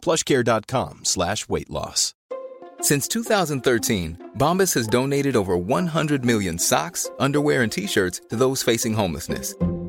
plushcare.com slash weight loss. Since 2013, Bombas has donated over 100 million socks, underwear, and T-shirts to those facing homelessness.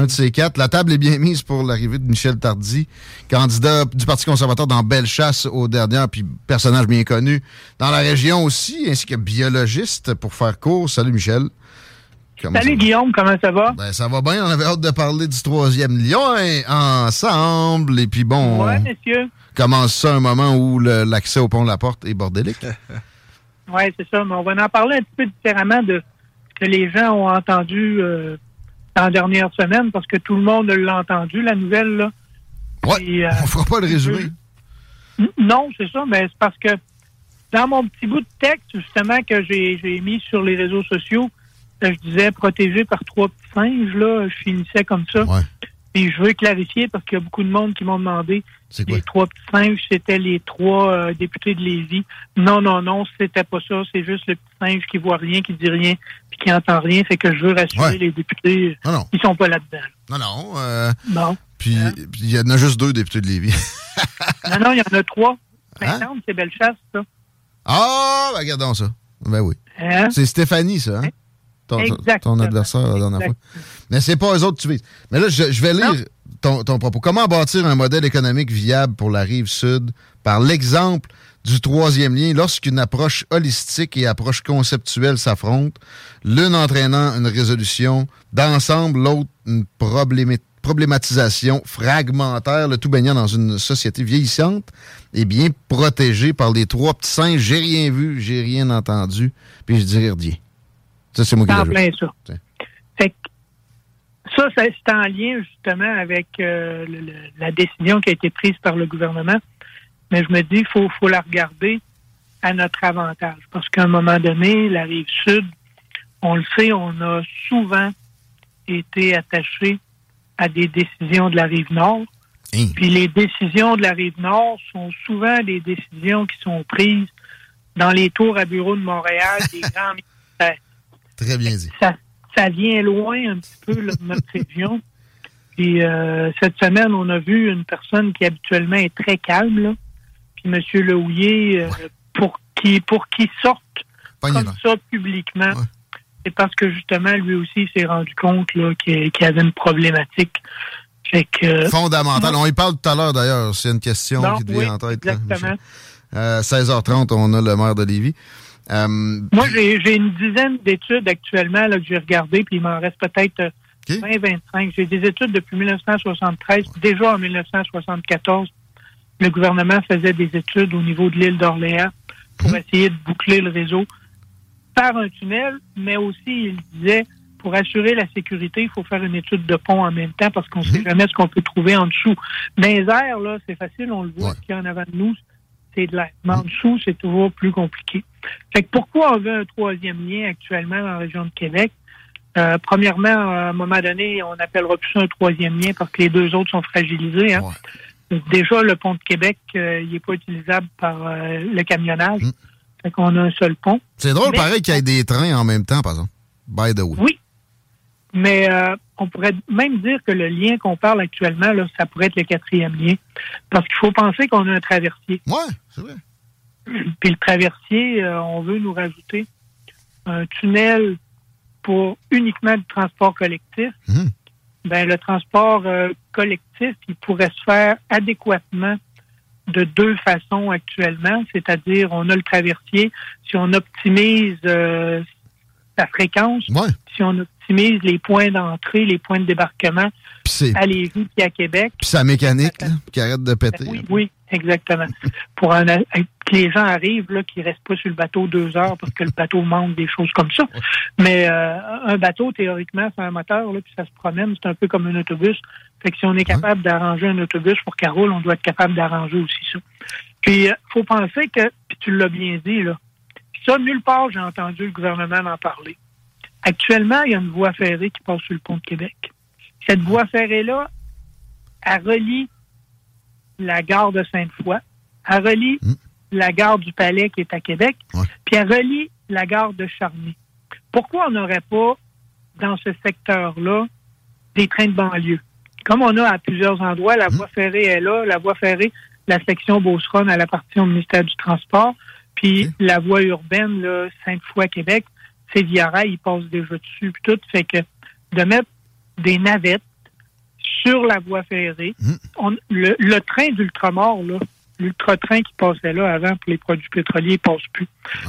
Un de ces quatre, la table est bien mise pour l'arrivée de Michel Tardy, candidat du Parti conservateur dans Bellechasse aux dernières, puis personnage bien connu dans la région aussi, ainsi que biologiste pour faire court. Salut Michel. Comment Salut Guillaume, comment ça va? Ben, ça va bien. On avait hâte de parler du troisième lion ensemble. Et puis bon, ouais, monsieur. commence ça un moment où l'accès au pont de la Porte est bordélique. oui, c'est ça. Mais on va en parler un petit peu différemment de ce que les gens ont entendu euh, dans la dernière semaine, parce que tout le monde l'a entendu, la nouvelle. Là. Ouais, euh, on fera pas le résumé. Non, c'est ça, mais c'est parce que dans mon petit bout de texte, justement, que j'ai mis sur les réseaux sociaux, je disais protégé par trois petits singes, là, je finissais comme ça. Et je veux clarifier parce qu'il y a beaucoup de monde qui m'ont demandé les trois petits singes, c'était les trois euh, députés de Lévis. Non, non, non, c'était pas ça. C'est juste le petit singe qui voit rien, qui dit rien, puis qui entend rien. Fait que je veux rassurer les députés non, qui sont pas là-dedans. Non, non. Euh, non. Puis il y en a juste deux députés de Lévis. non, non, il y en a trois. Hein? C'est Bellechasse, ça. Ah, ben regardons ça. Ben oui. Hein? C'est Stéphanie, ça. Hein? ton, adversaire la dernière fois. Mais c'est pas eux autres que tu vises. Mais là, je, vais lire ton, propos. Comment bâtir un modèle économique viable pour la rive sud? Par l'exemple du troisième lien lorsqu'une approche holistique et approche conceptuelle s'affrontent, l'une entraînant une résolution d'ensemble, l'autre une problématisation fragmentaire, le tout baignant dans une société vieillissante et bien protégée par les trois petits singes. J'ai rien vu, j'ai rien entendu, puis je dirais rien. Ça, c'est moi qui ça. Fait ça, c'est en lien justement avec euh, la décision qui a été prise par le gouvernement. Mais je me dis, il faut, faut la regarder à notre avantage. Parce qu'à un moment donné, la rive sud, on le sait, on a souvent été attaché à des décisions de la rive nord. Hein? Puis les décisions de la rive nord sont souvent des décisions qui sont prises dans les tours à bureau de Montréal, des grands ministères. Très bien dit. Ça, vient loin un petit peu de notre région. Puis euh, cette semaine, on a vu une personne qui habituellement est très calme, là. Puis M. Lehouillier, euh, pour qui pour qu'il sorte comme ça publiquement, c'est parce que justement, lui aussi s'est rendu compte qu'il y avait une problématique. Fait que, Fondamental. On y parle tout à l'heure d'ailleurs. C'est une question qui te vient en tête. Exactement. 16h30, on a le maire de Lévis. Euh, Moi, j'ai une dizaine d'études actuellement là, que j'ai regardées, puis il m'en reste peut-être 20-25. Euh, j'ai des études depuis 1973. Déjà en 1974, le gouvernement faisait des études au niveau de l'île d'Orléans pour mhm. essayer de boucler le réseau par un tunnel, mais aussi, il disait, pour assurer la sécurité, il faut faire une étude de pont en même temps parce qu'on ne sait mhm. jamais ce qu'on peut trouver en dessous. Dans les airs, là, c'est facile, on le voit, ce qu'il y a en avant de nous, c'est de l'air. Mais en dessous, c'est toujours plus compliqué. Fait que pourquoi on veut un troisième lien actuellement dans la région de Québec? Euh, premièrement, à un moment donné, on n'appellera plus ça un troisième lien parce que les deux autres sont fragilisés. Hein. Déjà, le pont de Québec, euh, il n'est pas utilisable par euh, le camionnage. Mm. Fait qu'on a un seul pont. C'est drôle, pareil, qu'il y ait des trains en même temps, par exemple. By the way. Oui. Mais on pourrait même dire que le lien qu'on parle actuellement, là, ça pourrait être le quatrième lien. Parce qu'il faut penser qu'on a un traversier. Oui, c'est vrai. Puis le traversier, euh, on veut nous rajouter un tunnel pour uniquement le transport collectif. Mmh. Ben, le transport euh, collectif, il pourrait se faire adéquatement de deux façons actuellement, c'est-à-dire on a le traversier, si on optimise euh, sa fréquence, si on optimise les points d'entrée, les points de débarquement à Lévis et à Québec. Puis sa mécanique qui arrête de péter. Oui, oui, exactement. Pour que les gens arrivent, là, qu'ils restent pas sur le bateau deux heures parce que le bateau manque des choses comme ça. Mais euh, un bateau, théoriquement, c'est un moteur, là, puis ça se promène, c'est un peu comme un autobus. Fait que si on est capable d'arranger un autobus pour qu'elle roule, on doit être capable d'arranger aussi ça. Puis, il euh, faut penser que, puis tu l'as bien dit, là, ça, nulle part, j'ai entendu le gouvernement en parler. Actuellement, il y a une voie ferrée qui passe sur le pont de Québec. Cette voie ferrée-là, elle relie la gare de Sainte-Foy, elle relie hmm. la gare du Palais qui est à Québec, puis elle relie la gare de Charny. Pourquoi on n'aurait pas, dans ce secteur-là, des trains de banlieue? Comme on a à plusieurs endroits, la hmm. voie ferrée est là, la voie ferrée, la section Beauceron, à la partie au ministère du Transport, puis la voie urbaine, Sainte-Foy-Québec, c'est via rail, ils passent déjà dessus, puis tout. Fait que de mettre des navettes sur la voie ferrée, hmm. le, train d'ultramar, là, l'ultra-train qui passait là avant pour les produits pétroliers, passe plus.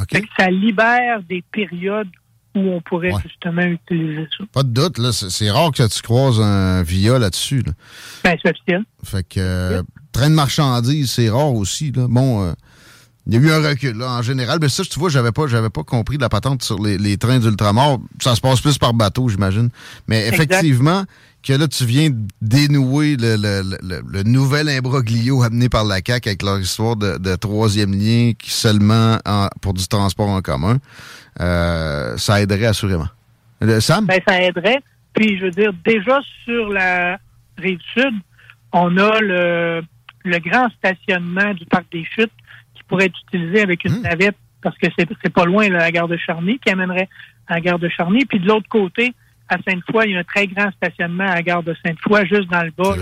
Fait que ça libère des périodes où on pourrait justement utiliser ça. Pas de doute, là. C'est rare que tu croises un VIA là-dessus. Là. Ben, c'est officiel. Fait que euh, train de marchandises, c'est rare aussi. Là. Bon, euh, il y a eu un recul, là, en général. Mais ça, tu vois, j'avais pas, j'avais pas compris la patente sur les, trains d'ultramar. Ça se passe plus par bateau, j'imagine. Mais effectivement, que là, tu viens dénouer le, nouvel imbroglio amené par la CAQ avec leur histoire de, troisième lien qui seulement pour du transport en commun, euh, ça aiderait assurément. Sam? Ben, ça aiderait. Puis, je veux dire, déjà sur la rive sud, on a le, le grand stationnement du parc des Chutes pourrait être utilisé avec une hmm. navette parce que c'est pas loin la gare de Charny qui amènerait à la gare de Charny. Puis de l'autre côté, à Sainte-Foy, il y a un très grand stationnement à la gare de Sainte-Foy, juste dans le bas.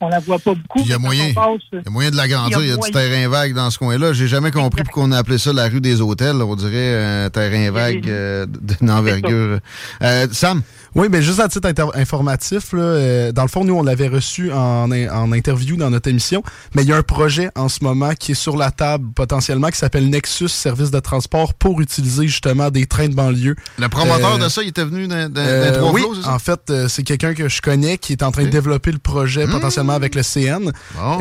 On la voit pas beaucoup. Il y a moyen, il y a moyen de l'agrandir. Il y a, du terrain vague dans ce coin-là. J'ai jamais compris pourquoi on a appelé ça la rue des hôtels. On dirait un terrain vague euh, d'une envergure. Euh, Sam? Oui, mais juste à titre informatif, là, euh, dans le fond, nous, on l'avait reçu en, en, interview dans notre émission, mais il y a un projet en ce moment qui est sur la table potentiellement qui s'appelle Nexus Service de transport pour utiliser justement des trains de banlieue. Le promoteur de ça, il était venu d'un euh, Oui, en fait, c'est quelqu'un que je connais qui est en train de développer le projet potentiellement avec le CN.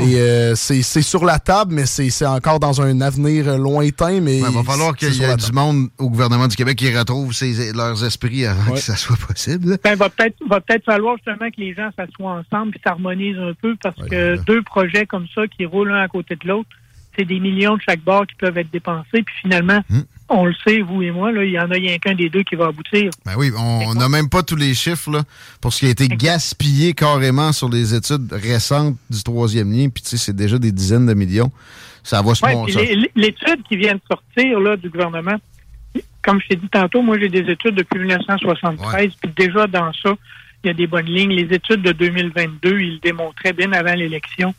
Et euh, c'est sur la table, mais c'est encore dans un avenir lointain. Mais il va falloir qu'il y ait du monde au gouvernement du Québec qui retrouve leurs esprits avant que ça soit possible. Ben, va peut-être va peut-être falloir justement que les gens s'assoient ensemble et s'harmonisent un peu parce que deux projets comme ça qui roulent l'un à côté de l'autre, c'est des millions de chaque bord qui peuvent être dépensés. Puis finalement, hmm. on le sait, vous et moi, là, il y en a rien qu'un des deux qui va aboutir. Ben oui, on n'a même pas tous les chiffres là, pour ce qui a été gaspillé carrément sur les études récentes du troisième lien. Puis tu sais, c'est déjà des dizaines de millions. Ça va se ouais, L'étude qui vient de sortir là, du gouvernement, comme je t'ai dit tantôt, moi j'ai des études depuis 1973, puis déjà dans ça, il y a des bonnes lignes. Les études de 2022, ils démontraient bien avant l'élection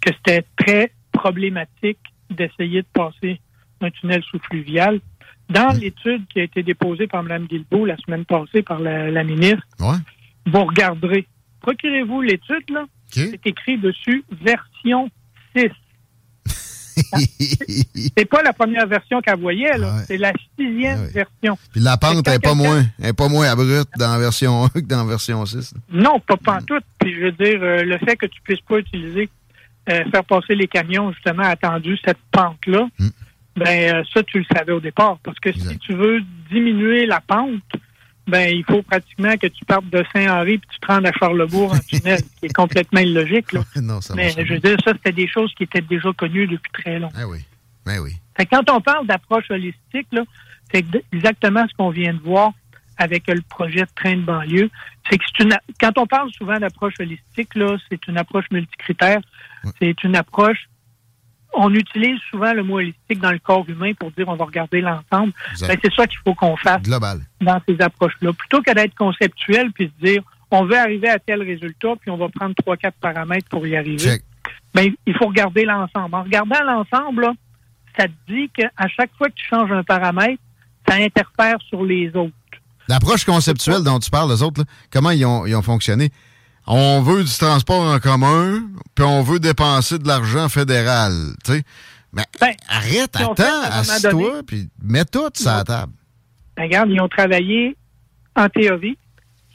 que c'était très problématique d'essayer de passer un tunnel sous-fluvial. Dans l'étude qui a été déposée par Mme Guilbeault la semaine passée par la, ministre, vous regarderez. Procurez-vous l'étude, là? C'est écrit dessus version 6. C'est pas la première version qu'elle voyait, là. C'est la sixième version. Puis la pente n'est pas moins, est pas moins abrupte dans la version 1 que dans la version 6. Non, pas pantoute. Puis je veux dire, euh, le fait que tu puisses pas utiliser euh, faire passer les camions, justement, attendu cette pente-là, hmm. ben euh, ça, tu le savais au départ. Parce que si tu veux diminuer la pente, ben il faut pratiquement que tu partes de Saint-Henri et tu te rendes à Charlebourg en tunnel, qui est complètement illogique. Là. Mais je veux dire, ça, c'était des choses qui étaient déjà connues depuis très longtemps. Ben oui. Ben oui. quand on parle d'approche holistique, c'est exactement ce qu'on vient de voir avec le projet de train de banlieue. C'est que une quand on parle souvent d'approche holistique, là, c'est une approche multicritère. C'est une approche on utilise souvent le mot holistique dans le corps humain pour dire on va regarder l'ensemble. Ben, c'est ça qu'il faut qu'on fasse dans ces approches-là. Plutôt que d'être conceptuel puis se dire on veut arriver à tel résultat puis on va prendre trois, quatre paramètres pour y arriver. Ben, il faut regarder l'ensemble. En regardant l'ensemble, ça te dit qu'à chaque fois que tu changes un paramètre, ça interfère sur les autres. L'approche conceptuelle dont tu parles, les autres, comment ils ont, ils ont fonctionné? On veut du transport en commun, puis on veut dépenser de l'argent fédéral. Tu sais. Mais ben, arrête, attends, assieds-toi, puis mets tout sur la table. Ben, regarde, ils ont travaillé en théorie,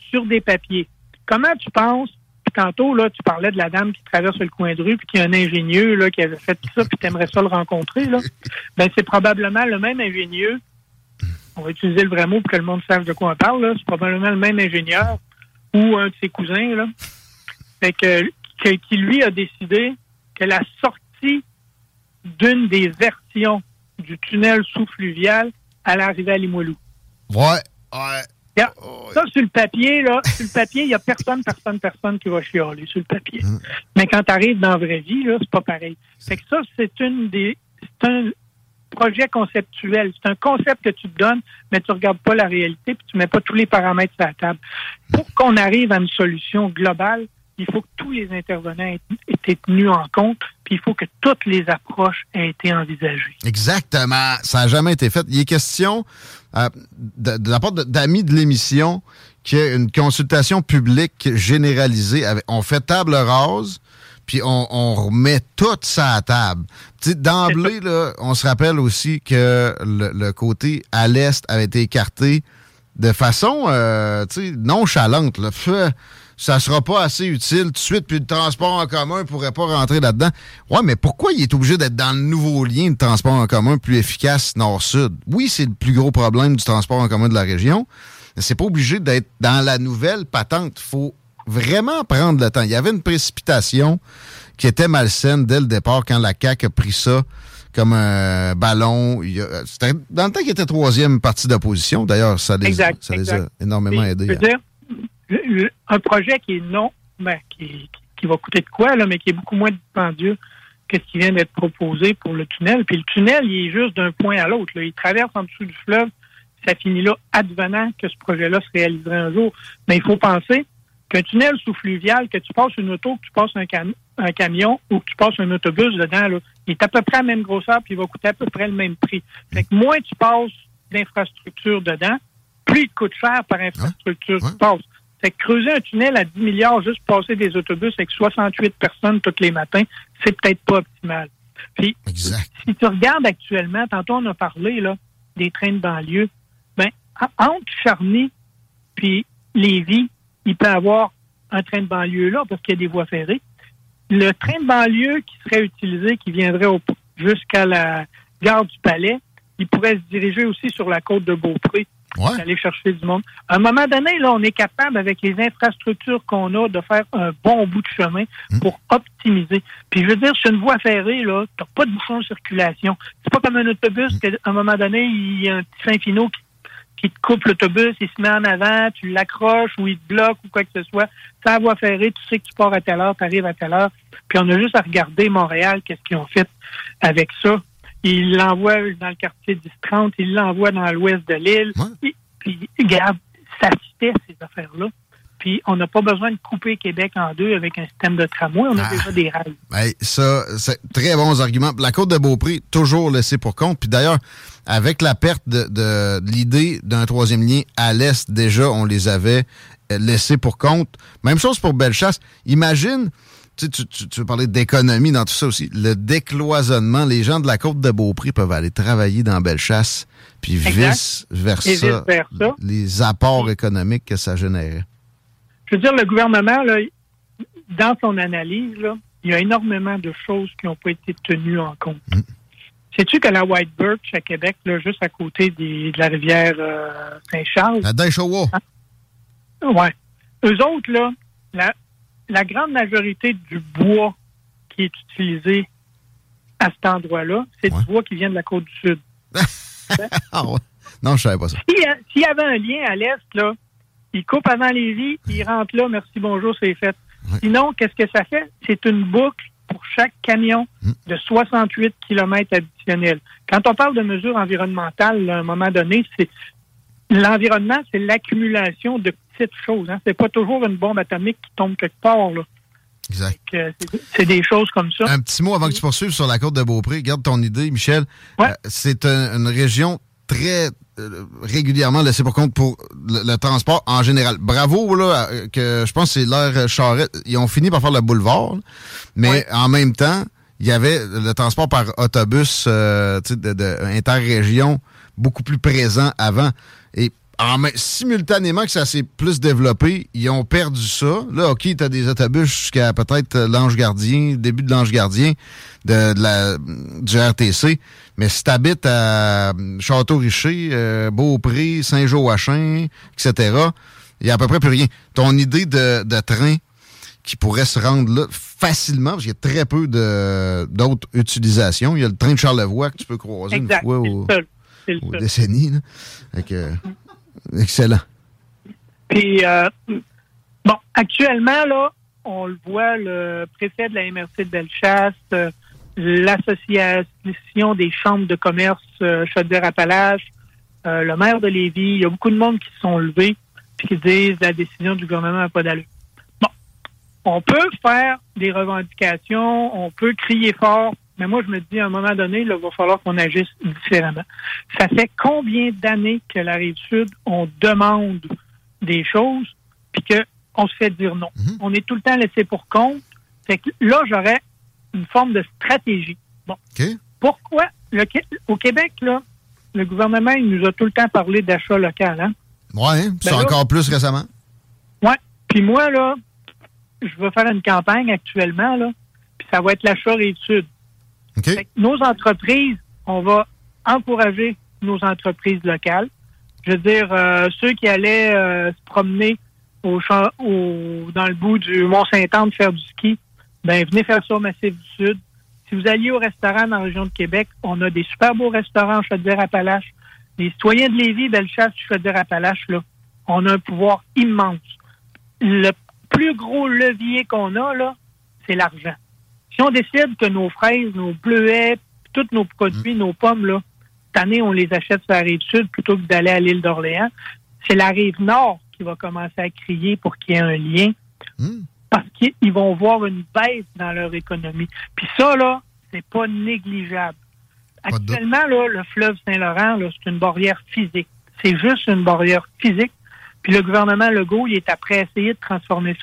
sur des papiers. Comment tu penses, puis tantôt, là, tu parlais de la dame qui traverse le coin de rue, puis qui a un ingénieux là, qui avait fait ça, puis tu aimerais ça le rencontrer, là. Ben, c'est probablement le même ingénieux. On va utiliser le vrai mot pour que le monde sache de quoi on parle, là. C'est probablement le même ingénieur ou un de ses cousins, là. Fait que, qui lui a décidé que la sortie d'une des versions du tunnel sous-fluvial allait arriver à Limoilou. Ouais, ouais. Ça, sur le papier, là, sur le papier, il n'y a personne, personne, personne qui va chialer sur le papier. Hum. Mais quand tu arrives dans la vraie vie, là, c'est pas pareil. Fait que ça, c'est une des. C'est un projet conceptuel. C'est un concept que tu te donnes, mais tu regardes pas la réalité puis tu mets pas tous les paramètres sur la table. Pour qu'on arrive à une solution globale, il faut que tous les intervenants aient été tenus en compte, puis il faut que toutes les approches aient été envisagées. Exactement. Ça n'a jamais été fait. Il est question, euh, de, la part d'amis de l'émission, qu'il y une consultation publique généralisée. on fait table rase, puis on, remet tout ça à table. D'emblée, on se rappelle aussi que le, côté à l'est avait été écarté de façon euh, nonchalante. Là ça sera pas assez utile tout de suite, puis le transport en commun ne pourrait pas rentrer là-dedans. Ouais, mais pourquoi il est obligé d'être dans le nouveau lien de transport en commun plus efficace nord-sud? Oui, c'est le plus gros problème du transport en commun de la région, mais c'est pas obligé d'être dans la nouvelle patente. Il faut vraiment prendre le temps. Il y avait une précipitation qui était malsaine dès le départ quand la CAQ a pris ça comme un ballon. C'était dans le temps qu'il était troisième parti d'opposition. D'ailleurs, ça, les, a énormément aidés un projet qui est non, ben, qui, va coûter de quoi, là, mais qui est beaucoup moins dispendieux que ce qui vient d'être proposé pour le tunnel. Puis le tunnel, il est juste d'un point à l'autre. Il traverse en dessous du fleuve. Ça finit là, advenant que ce projet-là se réaliserait un jour. Mais il faut penser qu'un tunnel sous-fluvial, que tu passes une auto, que tu passes un, un camion ou que tu passes un autobus dedans, là, il est à peu près à la même grosseur puis il va coûter à peu près le même prix. Fait que moins tu passes d'infrastructure dedans, plus il coûte cher par infrastructure tu passes. Fait que creuser un tunnel à 10 milliards juste pour passer des autobus avec 68 personnes tous les matins, c'est peut-être pas optimal. Puis, si tu regardes actuellement, tantôt on a parlé là, des trains de banlieue, ben, entre Charny puis Lévis, il peut y avoir un train de banlieue là parce qu'il y a des voies ferrées. Le train de banlieue qui serait utilisé, qui viendrait jusqu'à la gare du Palais, il pourrait se diriger aussi sur la côte de Beaupré ouais. d'aller chercher du monde. À un moment donné, là, on est capable, avec les infrastructures qu'on a, de faire un bon bout de chemin hmm. pour optimiser. Puis je veux dire, sur une voie ferrée, là, t'as pas de bouchon de circulation. C'est pas comme un autobus, hmm. qu'à un moment donné, il y a un petit fin finot qui, te coupe l'autobus, il se met en avant, tu l'accroches ou il te bloque ou quoi que ce soit. La voie ferrée, tu sais que tu pars à telle heure, tu arrives à telle heure. Puis on a juste à regarder Montréal, qu'est-ce qu'ils ont fait avec ça. Il l'envoie dans le quartier 10-30, il l'envoie dans l'ouest de l'île. Puis, puis, regarde, ça se fait, ces affaires-là. Puis, on n'a pas besoin de couper Québec en deux avec un système de tramway. On a ah. déjà des rails. Ben, ça, c'est très bons arguments. La Côte de Beaupré, toujours laissée pour compte. Puis d'ailleurs, avec la perte de, de l'idée d'un troisième lien à l'Est, déjà, on les avait laissés pour compte. Même chose pour Bellechasse. Imagine tu, tu, tu, veux parler d'économie dans tout ça aussi. Le décloisonnement, les gens de la côte de Beaupré peuvent aller travailler dans Bellechasse, puis vice-versa, les apports économiques que ça générait. Je veux dire, le gouvernement, là, dans son analyse, là, il y a énormément de choses qui n'ont pas été tenues en compte. Mm. Sais-tu que la White Birch à Québec, là, juste à côté des, de la rivière euh, Saint-Charles... La Daishowa. Hein? Ouais. Eux autres, là, la, la grande majorité du bois qui est utilisé à cet endroit-là, c'est du bois qui vient de la côte du Sud. ah ouais. Non, je savais pas ça. S'il y avait un lien à l'Est, là, il coupe avant les vies, il rentre là, merci, bonjour, c'est fait. Sinon, qu'est-ce que ça fait? C'est une boucle pour chaque camion hmm. de 68 km additionnels. Quand on parle de mesures environnementales, à un moment donné, c'est l'environnement, c'est l'accumulation de petites choses. Hein. C'est pas toujours une bombe atomique qui tombe quelque part. Là. Exact. C'est des choses comme ça. Un petit mot avant que tu poursuives sur la côte de Beaupré. Garde ton idée, Michel. Euh, c'est une région très régulièrement laissée pour compte pour le, transport en général. Bravo, là, que je pense que c'est l'heure Charrette. Ils ont fini par faire le boulevard, mais en même temps, il y avait le transport par autobus euh, de, de interrégion beaucoup plus présent avant. Et simultanément que ça s'est plus développé, ils ont perdu ça. Là, OK, tu as des autobus jusqu'à peut-être l'Ange Gardien, début de l'Ange Gardien de, la, du RTC. Mais si tu habites à Château-Richer, euh, Beaupré, Saint-Joachim, etc., il n'y a à peu près plus rien. Ton idée de, de train qui pourrait se rendre là facilement, parce qu'il y a très peu d'autres utilisations. Il y a le train de Charlevoix que tu peux croiser une fois au, aux décennies. Excellent. Puis, euh, bon, actuellement, là, on le voit, le préfet de la MRC de Bellechasse, euh, l'Association des chambres de commerce euh, Chaudière-Appalaches, le maire de Lévis, il y a beaucoup de monde qui se sont levés et qui disent la décision du gouvernement n'a pas d'allure. Bon, on peut faire des revendications, on peut crier fort, mais moi, je me dis, à un moment donné, il va falloir qu'on agisse différemment. Ça fait combien d'années que la Rive-Sud, on demande des choses, puis qu'on se fait dire non? Mhm. On est tout le temps laissé pour compte. Fait que là, j'aurais une forme de stratégie. Bon. Pourquoi? Le, au Québec, là, le gouvernement, il nous a tout le temps parlé d'achat local. Hein? Oui, c'est ben encore plus récemment. Oui. Puis moi, là, je vais faire une campagne actuellement, là, puis ça va être l'achat Rive-Sud. Nos entreprises, on va encourager nos entreprises locales. Je veux dire, euh, ceux qui allaient euh, se promener au champ, au, dans le bout du Mont-Saint-Anne faire du ski, ben venez faire ça au Massif du Sud. Si vous alliez au restaurant dans la région de Québec, on a des super beaux restaurants Chaudière-Appalaches. Les citoyens de Lévis, Bellechasse, Chaudière-Appalaches, là, on a un pouvoir immense. Le plus gros levier qu'on a, là, c'est l'argent. Si on décide que nos fraises, nos bleuets, tous nos produits, nos pommes, là, cette année, on les achète sur la rive sud plutôt que d'aller à l'île d'Orléans, c'est la rive nord qui va commencer à crier pour qu'il y ait un lien. Mm. Parce qu'ils vont voir une baisse dans leur économie. Puis ça, là, c'est pas négligeable. Actuellement, là, le fleuve Saint-Laurent, c'est une barrière physique. C'est juste une barrière physique. Puis le gouvernement Legault, il est après essayer de transformer ça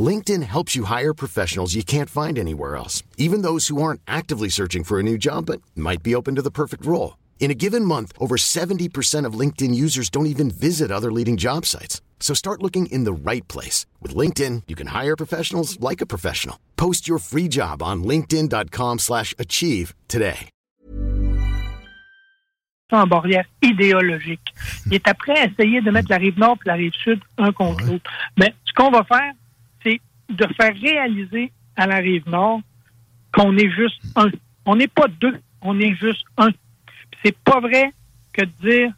LinkedIn helps you hire professionals you can't find anywhere else, even those who aren't actively searching for a new job but might be open to the perfect role. In a given month, over 70% of LinkedIn users don't even visit other leading job sites. So start looking in the right place. With LinkedIn, you can hire professionals like a professional. Post your free job on linkedin.com slash achieve today. En barrière idéologique. Il est après essayer de mettre la rive nord et la rive sud un contre l'autre. Mais ce qu'on va faire, c'est de faire réaliser à la rive nord qu'on est juste un. On n'est pas deux, on est juste un. C'est pas vrai que de dire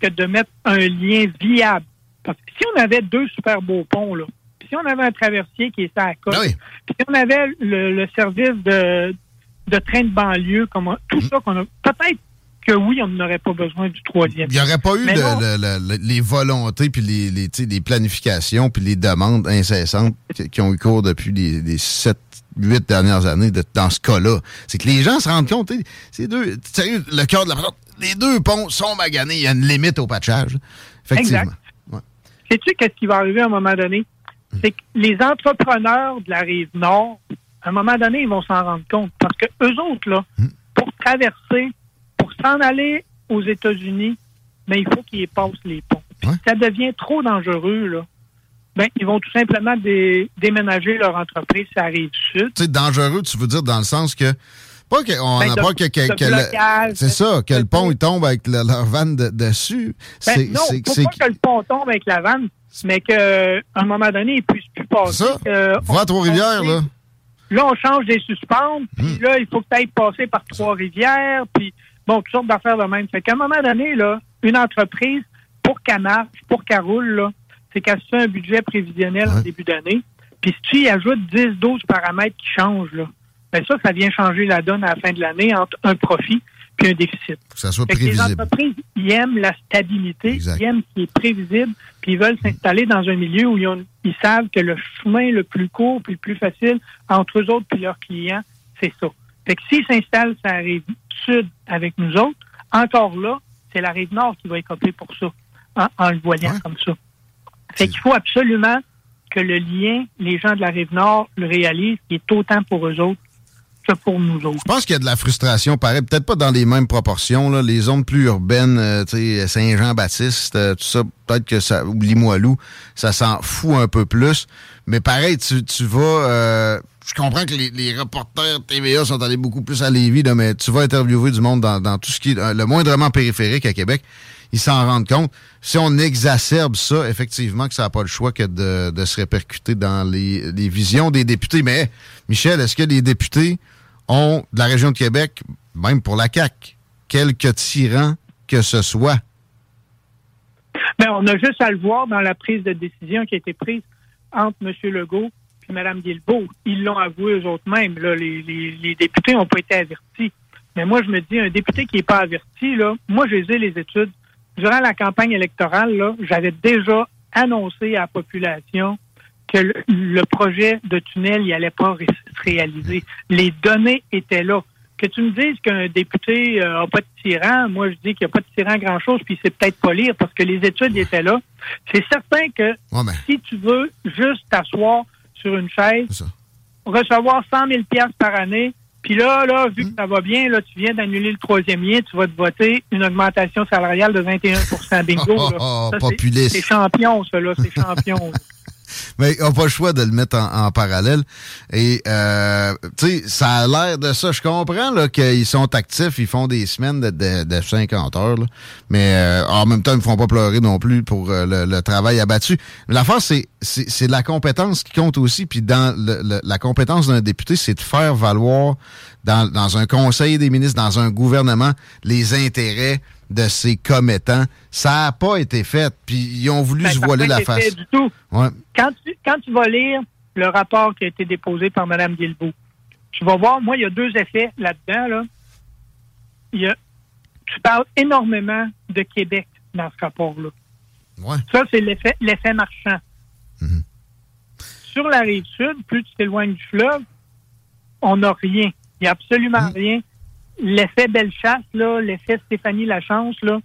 que de mettre un lien viable. Parce que si on avait deux super beaux ponts, là, si on avait un traversier qui est à la côte, ah si on avait le, service de, de train de banlieue, comme tout mm. ça qu'on a, peut-être que oui, on n'aurait pas besoin du troisième. Il n'y aurait pas eu les volontés, puis les, les, planifications, puis les demandes incessantes qui, ont eu cours depuis les, sept, huit dernières années dans ce cas-là. C'est que les gens se rendent compte, c'est deux, sérieux, le cœur de la les deux ponts sont maganés, il y a une limite au patchage. Effectivement. Sais-tu qu'est-ce qui va arriver à un moment donné? Hmm. C'est que les entrepreneurs de la rive nord, à un moment donné, ils vont s'en rendre compte. Parce que eux autres, là, hmm. pour traverser pour s'en aller aux États-Unis, mais il faut qu'ils passent les ponts. ça devient trop dangereux, là. Ben, ils vont tout simplement déménager leur entreprise ça arrive sud. Tu sais, dangereux, tu veux dire dans le sens que pas qu'on n'a ben, pas que, c'est ça que le pont il tombe avec leur vanne dessus. Ben, non, c'est pas que le pont tombe avec la vanne, mais qu'à un moment donné, il puisse plus passer. Ça. Va à Trois-Rivières là. Là, on change des suspentes, puis hmm. là, il faut peut-être passer par Trois-Rivières, puis Bon, toutes sortes d'affaires de même. Fait qu'à un moment donné, là, une entreprise, pour qu'elle marche, pour qu'elle roule, là, c'est qu'elle se fait un budget prévisionnel en début d'année. Puis si tu y ajoutes 10-12 paramètres qui changent, là, ben ça, ça vient changer la donne à la fin de l'année entre un profit puis un déficit. Que ça soit prévisible. Les entreprises, ils aiment la stabilité, ils aiment ce qui est prévisible, puis ils veulent s'installer dans un milieu où ils, savent que le chemin le plus court puis le plus facile entre eux autres et leurs clients, c'est ça. Fait que s'ils s'installent sur la rive sud avec nous autres, encore là, c'est la rive nord qui va écoper pour ça, en, le voyant comme ça. Fait qu'il faut absolument que le lien, les gens de la rive nord le réalisent, qui est autant pour eux autres Je pense qu'il y a de la frustration, pareil, peut-être pas dans les mêmes proportions. Là, les zones plus urbaines, euh, Saint-Jean-Baptiste, euh, tout ça, peut-être que ça, ou Limoilou, ça s'en fout un peu plus. Mais pareil, tu, tu vas... Euh, je comprends que les, reporters TVA sont allés beaucoup plus à Lévis, mais tu vas interviewer du monde dans, dans tout ce qui est le moindrement périphérique à Québec ils s'en rendent compte. Si on exacerbe ça, effectivement, que ça n'a pas le choix que de, se répercuter dans les, visions des députés. Mais, Michel, est-ce que les députés ont, de la région de Québec, même pour la CAQ, quelques tyrans que ce soit? Bien, on a juste à le voir dans la prise de décision qui a été prise entre M. Legault et Mme Guilbeault. Ils l'ont avoué eux autres mêmes. les, les députés n'ont pas été avertis. Mais moi, je me dis, un député qui n'est pas averti, là, moi, j'ai les études durant la campagne électorale, j'avais déjà annoncé à la population que le, projet de tunnel n'allait pas se réaliser. Les données étaient là. Que tu me dises qu'un député n'a euh, pas de tyran, moi je dis qu'il n'y a pas de tyran grand-chose, puis c'est peut-être pas lire parce que les études étaient là. C'est certain que si tu veux juste t'asseoir sur une chaise, recevoir 100 000 par année, puis là, là, vu que ça va bien, là, tu viens d'annuler le troisième lien, tu vas te voter une augmentation salariale de 21 Bingo. Oh, populiste. C'est champion, ça, là. C'est champion. Mais on n'a pas le choix de le mettre en, parallèle. Et, euh, tu sais, ça a l'air de ça. Je comprends qu'ils sont actifs, ils font des semaines de, de, 50 heures. Mais euh, en même temps, ils ne font pas pleurer non plus pour euh, le, travail abattu. L'affaire, c'est, c'est, la compétence qui compte aussi. Puis dans la compétence d'un député, c'est de faire valoir dans, dans un conseil des ministres, dans un gouvernement, les intérêts de ses commettants. Ça n'a pas été fait. Puis ils ont voulu ben, se voiler la face. Du tout. Quand, tu, quand tu vas lire le rapport qui a été déposé par Mme Guilbeault, tu vas voir, moi, il y a deux effets là-dedans. Là. Il y a, tu parles énormément de Québec dans ce rapport-là. Ça, c'est l'effet, l'effet marchand. Mhm. Sur la rive sud, plus tu t'éloignes du fleuve, on n'a rien. Il n'y a absolument mhm. rien l'effet Bellechasse, là, l'effet Stéphanie Lachance, là,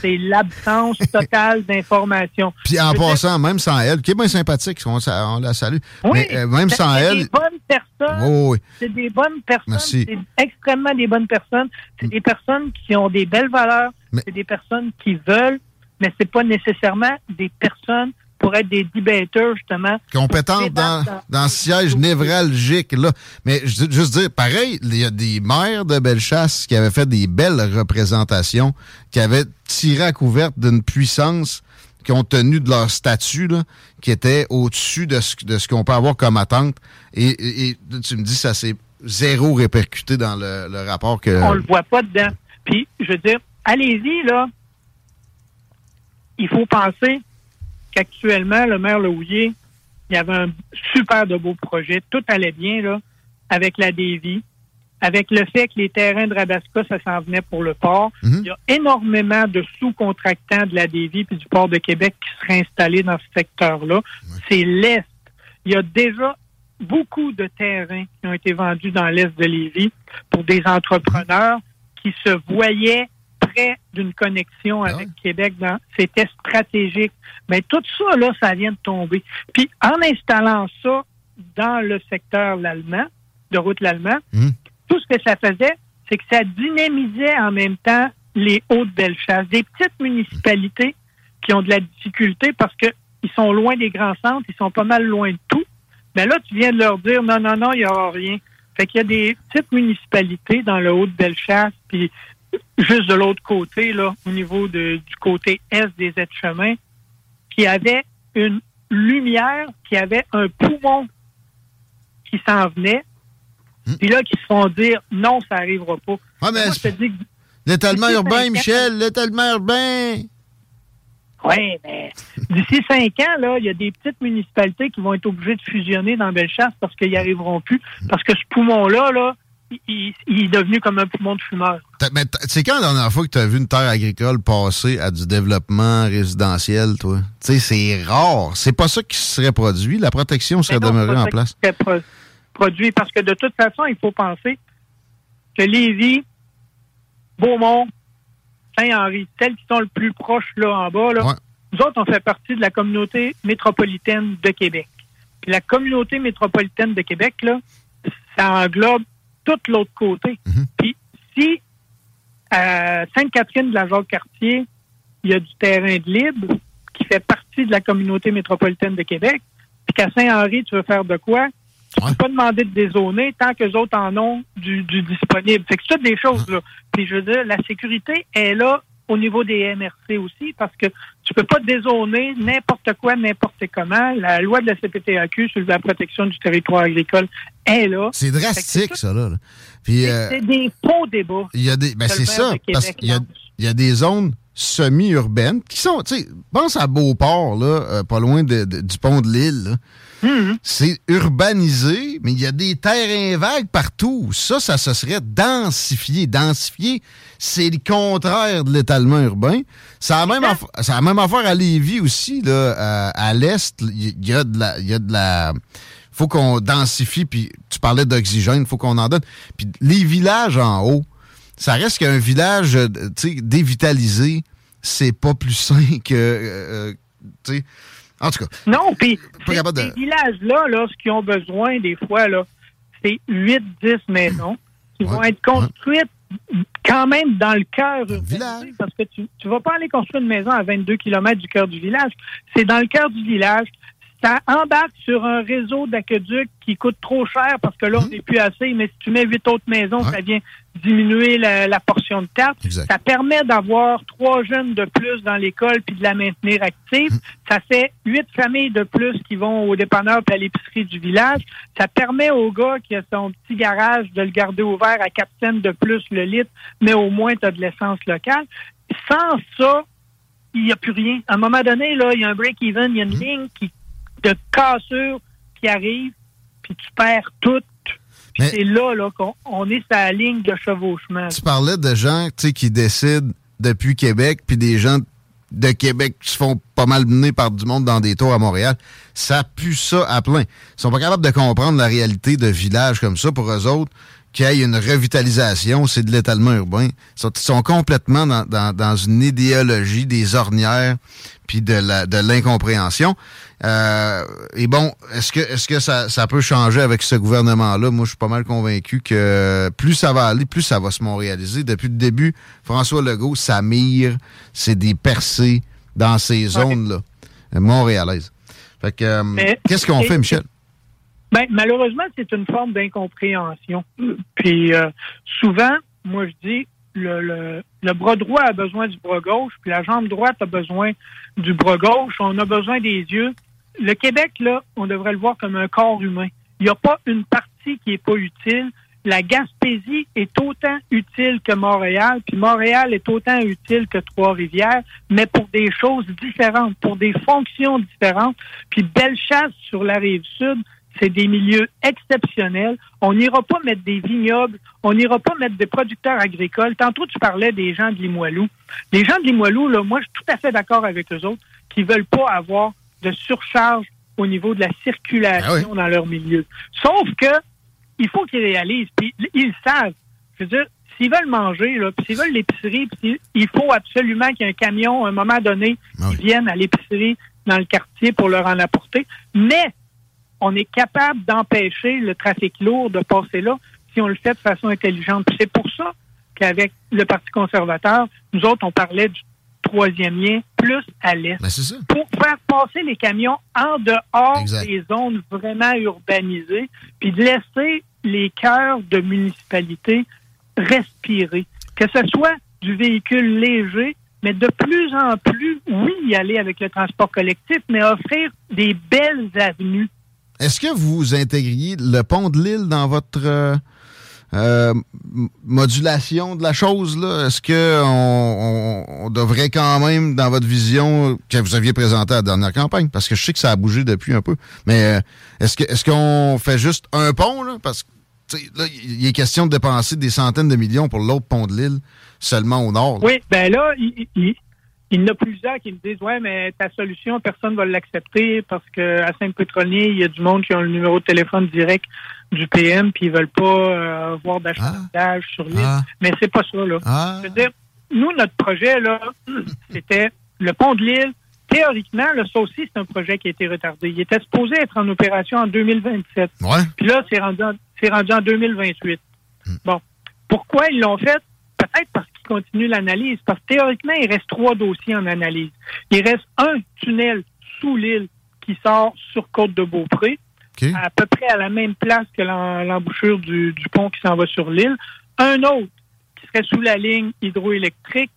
c'est l'absence totale d'informations. Puis en passant, même sans elle, qui est bien sympathique, on, la salue, oui, mais euh, même sans elle... C'est des bonnes personnes. C'est des bonnes personnes. C'est extrêmement des bonnes personnes. C'est mm. des personnes qui ont des belles valeurs. C'est des personnes qui veulent, mais c'est pas nécessairement des personnes pour être des debaters, justement. Compétentes dans, dans, ce siège névralgique, là. Mais juste dire, pareil, il y a des maires de Bellechasse qui avaient fait des belles représentations, qui avaient tiré à couverte d'une puissance qui ont tenu de leur statut, là, qui était au-dessus de ce, de ce qu'on peut avoir comme attente. Et, tu me dis, ça s'est zéro répercuté dans le, le rapport que... On le voit pas dedans. Puis, je veux dire, allez-y, là. Il faut penser qu'actuellement, le maire Louillet, il y avait un super de beau projet. Tout allait bien, là, avec la Davie, avec le fait que les terrains de Rabasca, ça s'en venait pour le port. Mhm. Il y a énormément de sous-contractants de la Davie puis du port de Québec qui seraient installés dans ce secteur-là. C'est l'Est. Il y a déjà beaucoup de terrains qui ont été vendus dans l'Est de Lévis pour des entrepreneurs qui se voyaient près d'une connexion ah avec Québec. C'était stratégique. Mais tout ça, là, ça vient de tomber. Puis en installant ça dans le secteur l'allemand, de route l'allemand, hmm. tout ce que ça faisait, c'est que ça dynamisait en même temps les hautes belles chasses, des petites municipalités qui ont de la difficulté parce qu'ils sont loin des grands centres, ils sont pas mal loin de tout. Mais là, tu viens de leur dire non, non, non, il n'y aura rien. Fait qu'il y a des petites municipalités dans le Haut-de-Bellechasse, puis juste de l'autre côté, là, au niveau du côté est des aides-chemins, qui avait une lumière, qui avait un poumon qui s'en venait, hmm. puis là, qui se font dire non, ça n'arrivera pas. Ah, mais l'étalement urbain, Michel, l'étalement urbain. Oui, mais d'ici cinq ans, là, il y a des petites municipalités qui vont être obligées de fusionner dans Bellechasse parce qu'ils n'y arriveront plus. Parce que ce poumon-là, là, il, est devenu comme un poumon de fumeur. Mais c'est quand la dernière fois que tu as vu une terre agricole passer à du développement résidentiel, toi? Tu sais, c'est rare. C'est pas ça qui serait produit. La protection serait demeurée en place. produit parce que de toute façon, il faut penser que Lévis, Beaumont, Saint-Henri, celles qui sont le plus proches là en bas, là, nous autres, on fait partie de la communauté métropolitaine de Québec. Puis la communauté métropolitaine de Québec, là, ça englobe tout l'autre côté. Mhm. Puis si à Sainte-Catherine de la Jacques-Cartier, il y a du terrain de libre qui fait partie de la communauté métropolitaine de Québec, puis qu'à Saint-Henri, tu veux faire de quoi? Tu ne peux pas demander de dézoner tant que les autres en ont du, disponible. Fait que c'est toutes des choses, là. Puis je veux dire, la sécurité est là au niveau des MRC aussi, parce que tu peux pas dézoner n'importe quoi, n'importe comment. La loi de la CPTAQ sur la protection du territoire agricole est là. C'est drastique, ça, là. Euh, c'est des faux débats. Il y a des, ben c'est ça, parce qu'il y a, y a des zones semi-urbaines qui sont, tu sais, pense à Beauport, là, euh, pas loin du pont de l'île, Mhm. C'est urbanisé, mais il y a des terrains vagues partout. Ça, ça se serait densifié. Densifié, c'est le contraire de l'étalement urbain. Ça a même, affaire, même affaire à Lévis aussi, là, à, l'est. Il y a de la, il y a de la, faut qu'on densifie. Puis tu parlais d'oxygène, faut qu'on en donne. Puis les villages en haut, ça reste qu'un village, euh, tu sais, dévitalisé, c'est pas plus sain que, euh, euh, tu sais en tout cas. Non, puis ces villages-là, là, ce qu'ils ont besoin des fois, là, c'est 8-10 maisons qui vont être construites quand même dans le cœur du village. Parce que tu ne vas pas aller construire une maison à 22 km du cœur du village. C'est dans le cœur du village ça embarque sur un réseau d'aqueduc qui coûte trop cher parce que là, on n'est mmh. plus assez, mais si tu mets huit autres maisons, ça vient diminuer la, portion de tarte. Ça permet d'avoir trois jeunes de plus dans l'école puis de la maintenir active. Mmh. Ça fait huit familles de plus qui vont au dépanneur puis à l'épicerie du village. Ça permet au gars qui a son petit garage de le garder ouvert à quatre cents de plus le litre, mais au moins tu as de l'essence locale. Sans ça, il n'y a plus rien. À un moment donné, là, il y a un break-even, il y a une mmh. ligne qui de cassure qui arrive, puis tu perds tout. C'est là, là qu'on est sur la ligne de chevauchement. Tu parlais de gens qui décident depuis Québec, puis des gens de Québec qui se font pas mal mener par du monde dans des tours à Montréal. Ça pue ça à plein. Ils sont pas capables de comprendre la réalité de villages comme ça. Pour eux autres, qu'il y ait une revitalisation, c'est de l'étalement urbain. Ils sont, complètement dans, dans, une idéologie des ornières puis de l'incompréhension. Euh, et bon, est-ce que est-ce que ça, ça, peut changer avec ce gouvernement-là? Moi, je suis pas mal convaincu que plus ça va aller, plus ça va se montréaliser. Depuis le début, François Legault, sa mire, c'est des percées dans ces zones-là, montréalaises. Fait que, euh, qu'est-ce qu'on fait, Michel? Ben, malheureusement, c'est une forme d'incompréhension. Puis euh, souvent, moi je dis, le, le, le, bras droit a besoin du bras gauche, puis la jambe droite a besoin du bras gauche. On a besoin des yeux. Le Québec, là, on devrait le voir comme un corps humain. Il n'y a pas une partie qui est pas utile. La Gaspésie est autant utile que Montréal, puis Montréal est autant utile que Trois-Rivières, mais pour des choses différentes, pour des fonctions différentes. Puis Bellechasse sur la rive sud, c'est des milieux exceptionnels. On n'ira pas mettre des vignobles, on n'ira pas mettre des producteurs agricoles. Tantôt, tu parlais des gens de Limoilou. Les gens de Limoilou, là, moi, je suis tout à fait d'accord avec eux autres, qui veulent pas avoir de surcharge au niveau de la circulation ah dans leur milieu. Sauf que il faut qu'ils réalisent, puis ils savent. Je veux dire, s'ils veulent manger, là, puis s'ils veulent l'épicerie, il faut absolument qu'il y ait un camion, à un moment donné, ah qui vienne à l'épicerie dans le quartier pour leur en apporter. Mais on est capable d'empêcher le trafic lourd de passer là si on le fait de façon intelligente. C'est pour ça qu'avec le Parti conservateur, nous autres, on parlait du troisième lien plus à l'est. Ben, pour faire passer les camions en dehors des zones vraiment urbanisées, puis de laisser les cœurs de municipalités respirer. Que ce soit du véhicule léger, mais de plus en plus, oui, y aller avec le transport collectif, mais offrir des belles avenues est-ce que vous intégriez le pont de l'île dans votre euh, euh, modulation de la chose? Est-ce qu'on on, devrait quand même, dans votre vision que vous aviez présentée à la dernière campagne, parce que je sais que ça a bougé depuis un peu, mais euh, est-ce que est-ce qu'on fait juste un pont? Là? Parce que là, il est question de dépenser des centaines de millions pour l'autre pont de l'île, seulement au nord. Oui, ben là, il, il, il y en a plusieurs qui me disent Ouais, mais ta solution, personne ne va l'accepter parce qu'à Saint-Pétronier, il y a du monde qui ont le numéro de téléphone direct du PM puis ils veulent pas euh, voir d'achetage sur l'île. Ah. Mais c'est pas ça, là. Ah. Je veux dire, nous, notre projet, là, c'était le pont de l'île, théoriquement, là, ça aussi, c'est un projet qui a été retardé. Il était supposé être en opération en 2027. Puis là, c'est rendu, en, rendu en 2028. Hmm. Bon. Pourquoi ils l'ont fait? Peut-être parce qu'ils continuent l'analyse. Parce que théoriquement, il reste trois dossiers en analyse. Il reste un tunnel sous l'île qui sort sur Côte de Beaupré, à peu près à la même place que l'embouchure du, pont qui s'en va sur l'île. Un autre qui serait sous la ligne hydroélectrique,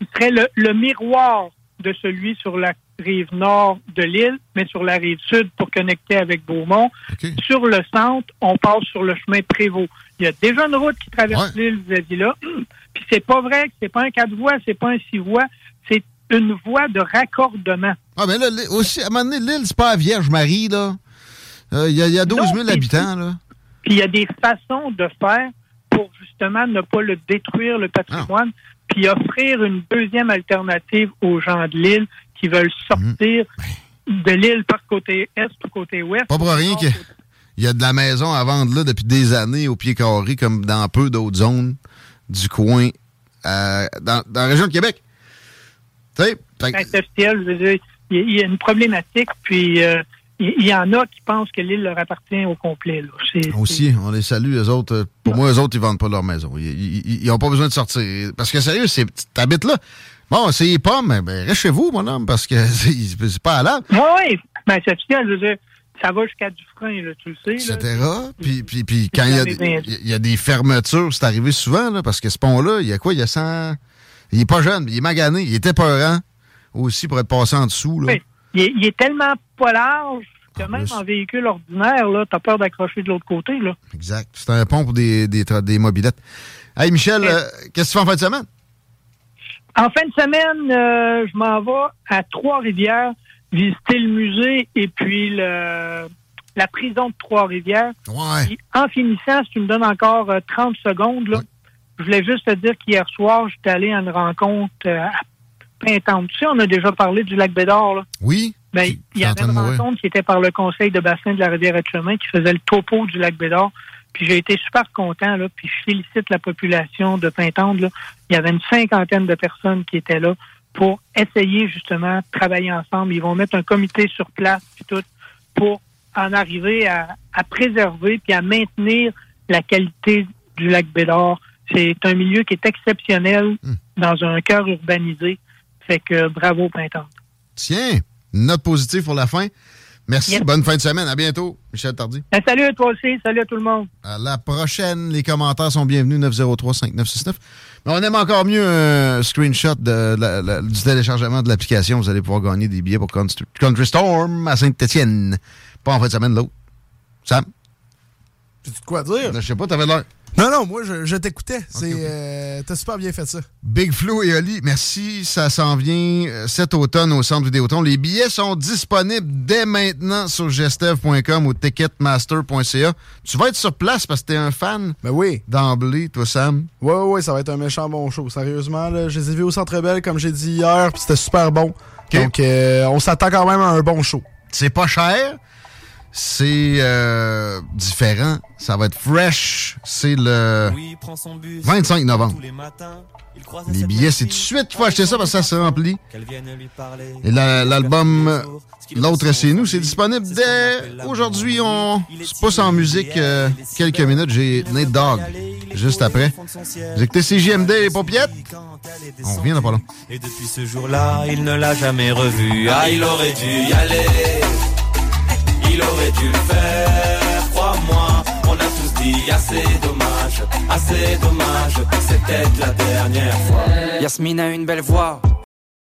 qui serait le miroir de celui sur la rive nord de l'île, mais sur la rive sud pour connecter avec Beaumont. Sur le centre, on passe sur le chemin Prévost. Il y a déjà une route qui traverse l'île, vous avez dit là. Puis c'est pas vrai que c'est pas un quatre voies, c'est pas un six voies, c'est une voie de raccordement. Ah, mais là, aussi, à un moment donné, l'île, c'est pas la Vierge Marie, là. Euh, il y, a 12 000 habitants, là. Puis il y a des façons de faire pour justement ne pas le détruire, le patrimoine puis offrir une deuxième alternative aux gens de l'île qui veulent sortir mhm. de l'île par côté est ou côté ouest. Pas pour rien qu'il y a de la maison à vendre là depuis des années au pied carré, comme dans peu d'autres zones du coin, euh, dans, la région de Québec. Tu sais, il y a une problématique, puis euh, il y, en a qui pensent que l'île leur appartient au complet. Là. Aussi, on les salue, eux autres. Pour moi, eux autres, ils vendent pas leur maison. Ils n'ont pas besoin de sortir. Parce que sérieux, t'habites là. Bon, c'est pas, mais ben, reste chez vous, mon homme, parce que c'est pas à l'âme. Oui, oui. Ben, c'est je veux dire, ça va jusqu'à du frein, là, tu le sais. Etc. Puis, puis, puis quand il y, a des, il y a des fermetures, c'est arrivé souvent, là, parce que ce pont-là, il y a quoi? Il y a 100... Il est pas jeune, il est magané, il était peurant aussi pour être passé en dessous. Là. Oui. Il est, tellement pas large que même en véhicule ordinaire, là, t'as peur d'accrocher de l'autre côté, là. Exact. C'est un pont pour des, des, des mobilettes. Hey, Michel, euh, qu'est-ce que tu fais en fin de semaine? En fin de semaine, euh, je m'en vais à Trois-Rivières visiter le musée et puis le, la prison de Trois-Rivières. Ouais. En finissant, si tu me donnes encore 30 euh, secondes, là, je voulais juste te dire qu'hier soir, j'étais allé à une rencontre à Pintante. Tu sais, on a déjà parlé du lac Bédard. Là. Oui. Ben, il y avait une rencontre qui était par le conseil de bassin de la rivière de chemin qui faisait le topo du lac Bédard. Puis j'ai été super content, là, puis je félicite la population de Pintante. Là. Il y avait une cinquantaine de personnes qui étaient là pour essayer justement de travailler ensemble. Ils vont mettre un comité sur place puis tout pour en arriver à, préserver puis à maintenir la qualité du lac Bédard. C'est un milieu qui est exceptionnel hmm. dans un cœur urbanisé. Fait que bravo, Pintante. Tiens, note positive pour la fin. Merci. Bonne fin de semaine. À bientôt, Michel Tardy. Ben, salut à toi aussi. Salut à tout le monde. À la prochaine. Les commentaires sont bienvenus. 903-5969. Mais on aime encore mieux un screenshot de, du téléchargement de l'application. Vous allez pouvoir gagner des billets pour Country Storm à Sainte-Étienne. Pas en fin de semaine, l'autre. Sam? Tu quoi dire? Je sais pas, t'avais l'air. Non, non, moi, je, t'écoutais. C'est, euh, t'as super bien fait ça. Big Flo et Oli, merci. Ça s'en vient euh, cet automne au Centre Vidéotron. Les billets sont disponibles dès maintenant sur gestev.com ou ticketmaster.ca. Tu vas être sur place parce que t'es un fan ben oui. d'emblée, toi, Sam. Oui, oui, oui, ça va être un méchant bon show. Sérieusement, là, je les ai vus au Centre Bell, comme j'ai dit hier, puis c'était super bon. Donc, euh, on s'attend quand même à un bon show. C'est pas cher c'est euh, différent. Ça va être fresh. C'est le 25 novembre. Les billets, c'est tout de suite qu'il faut acheter ça parce que ça se remplit. Et l'album L'autre c'est nous, c'est disponible dès aujourd'hui. On se pousse en musique euh, quelques minutes. J'ai Nate Dog juste après. Vous écoutez CJMD et Paupiette? On revient dans pas long. Et depuis ce jour-là, il ne l'a jamais revu. Ah, il aurait dû y aller il aurait dû le faire, crois-moi. On a tous dit assez dommage, assez dommage, c'était la dernière fois. Yasmine a une belle voix